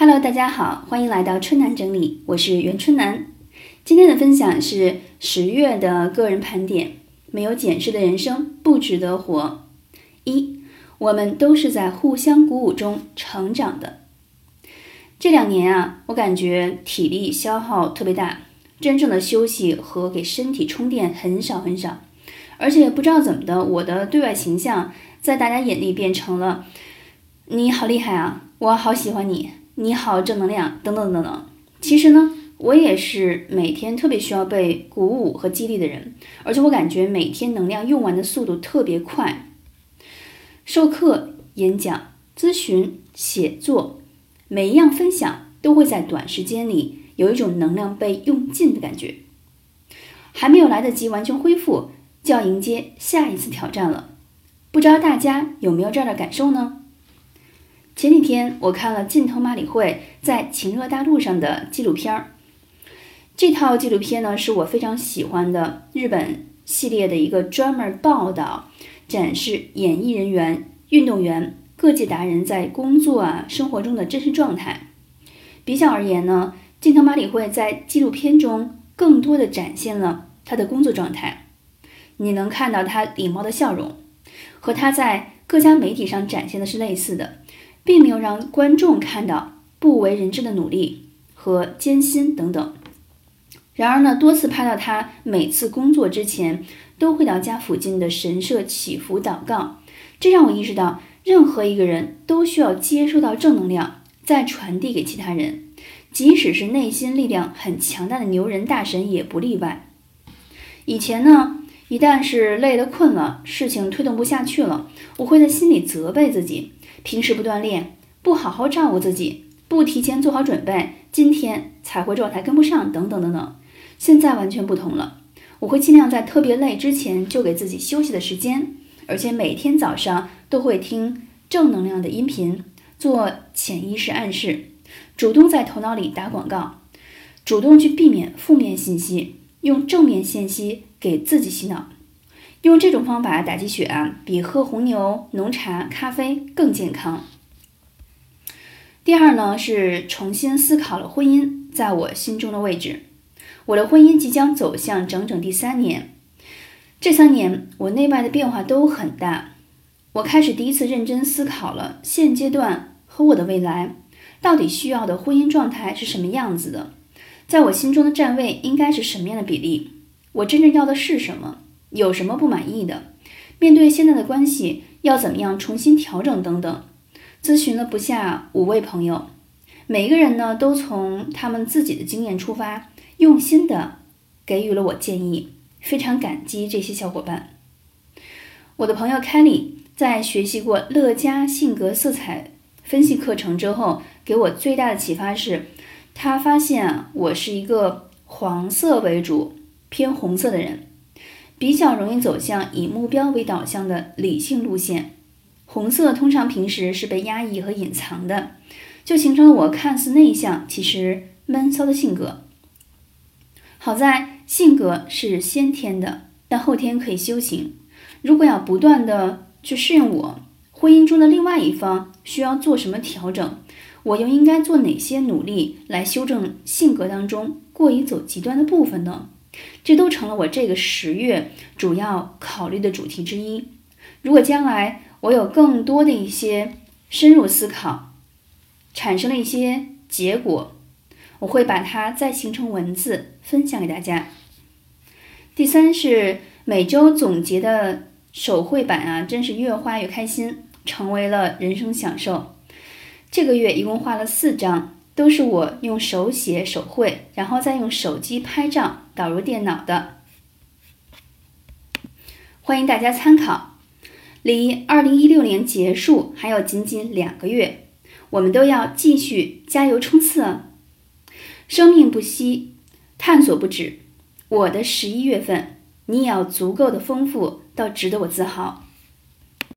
Hello，大家好，欢迎来到春楠整理，我是袁春楠。今天的分享是十月的个人盘点，没有检视的人生不值得活。一，我们都是在互相鼓舞中成长的。这两年啊，我感觉体力消耗特别大，真正的休息和给身体充电很少很少，而且不知道怎么的，我的对外形象在大家眼里变成了你好厉害啊，我好喜欢你。你好，正能量等等等等。其实呢，我也是每天特别需要被鼓舞和激励的人，而且我感觉每天能量用完的速度特别快。授课、演讲、咨询、写作，每一样分享都会在短时间里有一种能量被用尽的感觉，还没有来得及完全恢复，就要迎接下一次挑战了。不知道大家有没有这样的感受呢？前几天我看了近藤麻里惠在晴热大陆上的纪录片儿，这套纪录片呢是我非常喜欢的日本系列的一个专门报道展示演艺人员、运动员、各界达人在工作啊生活中的真实状态。比较而言呢，近藤麻里惠在纪录片中更多的展现了他的工作状态，你能看到他礼貌的笑容，和他在各家媒体上展现的是类似的。并没有让观众看到不为人知的努力和艰辛等等。然而呢，多次拍到他每次工作之前都会到家附近的神社祈福祷告，这让我意识到，任何一个人都需要接收到正能量，再传递给其他人，即使是内心力量很强大的牛人大神也不例外。以前呢，一旦是累了困了，事情推动不下去了，我会在心里责备自己。平时不锻炼，不好好照顾自己，不提前做好准备，今天彩绘状态跟不上，等等等等。现在完全不同了，我会尽量在特别累之前就给自己休息的时间，而且每天早上都会听正能量的音频，做潜意识暗示，主动在头脑里打广告，主动去避免负面信息，用正面信息给自己洗脑。用这种方法打鸡血啊，比喝红牛、浓茶、咖啡更健康。第二呢，是重新思考了婚姻在我心中的位置。我的婚姻即将走向整整第三年，这三年我内外的变化都很大。我开始第一次认真思考了现阶段和我的未来到底需要的婚姻状态是什么样子的，在我心中的站位应该是什么样的比例？我真正要的是什么？有什么不满意的？面对现在的关系，要怎么样重新调整等等？咨询了不下五位朋友，每个人呢都从他们自己的经验出发，用心的给予了我建议，非常感激这些小伙伴。我的朋友 Kelly 在学习过乐嘉性格色彩分析课程之后，给我最大的启发是，他发现，我是一个黄色为主、偏红色的人。比较容易走向以目标为导向的理性路线，红色通常平时是被压抑和隐藏的，就形成了我看似内向，其实闷骚的性格。好在性格是先天的，但后天可以修行。如果要不断的去适应我，婚姻中的另外一方需要做什么调整，我又应该做哪些努力来修正性格当中过于走极端的部分呢？这都成了我这个十月主要考虑的主题之一。如果将来我有更多的一些深入思考，产生了一些结果，我会把它再形成文字分享给大家。第三是每周总结的手绘版啊，真是越画越开心，成为了人生享受。这个月一共画了四张。都是我用手写手绘，然后再用手机拍照导入电脑的，欢迎大家参考。离二零一六年结束还有仅仅两个月，我们都要继续加油冲刺哦！生命不息，探索不止。我的十一月份，你也要足够的丰富到值得我自豪。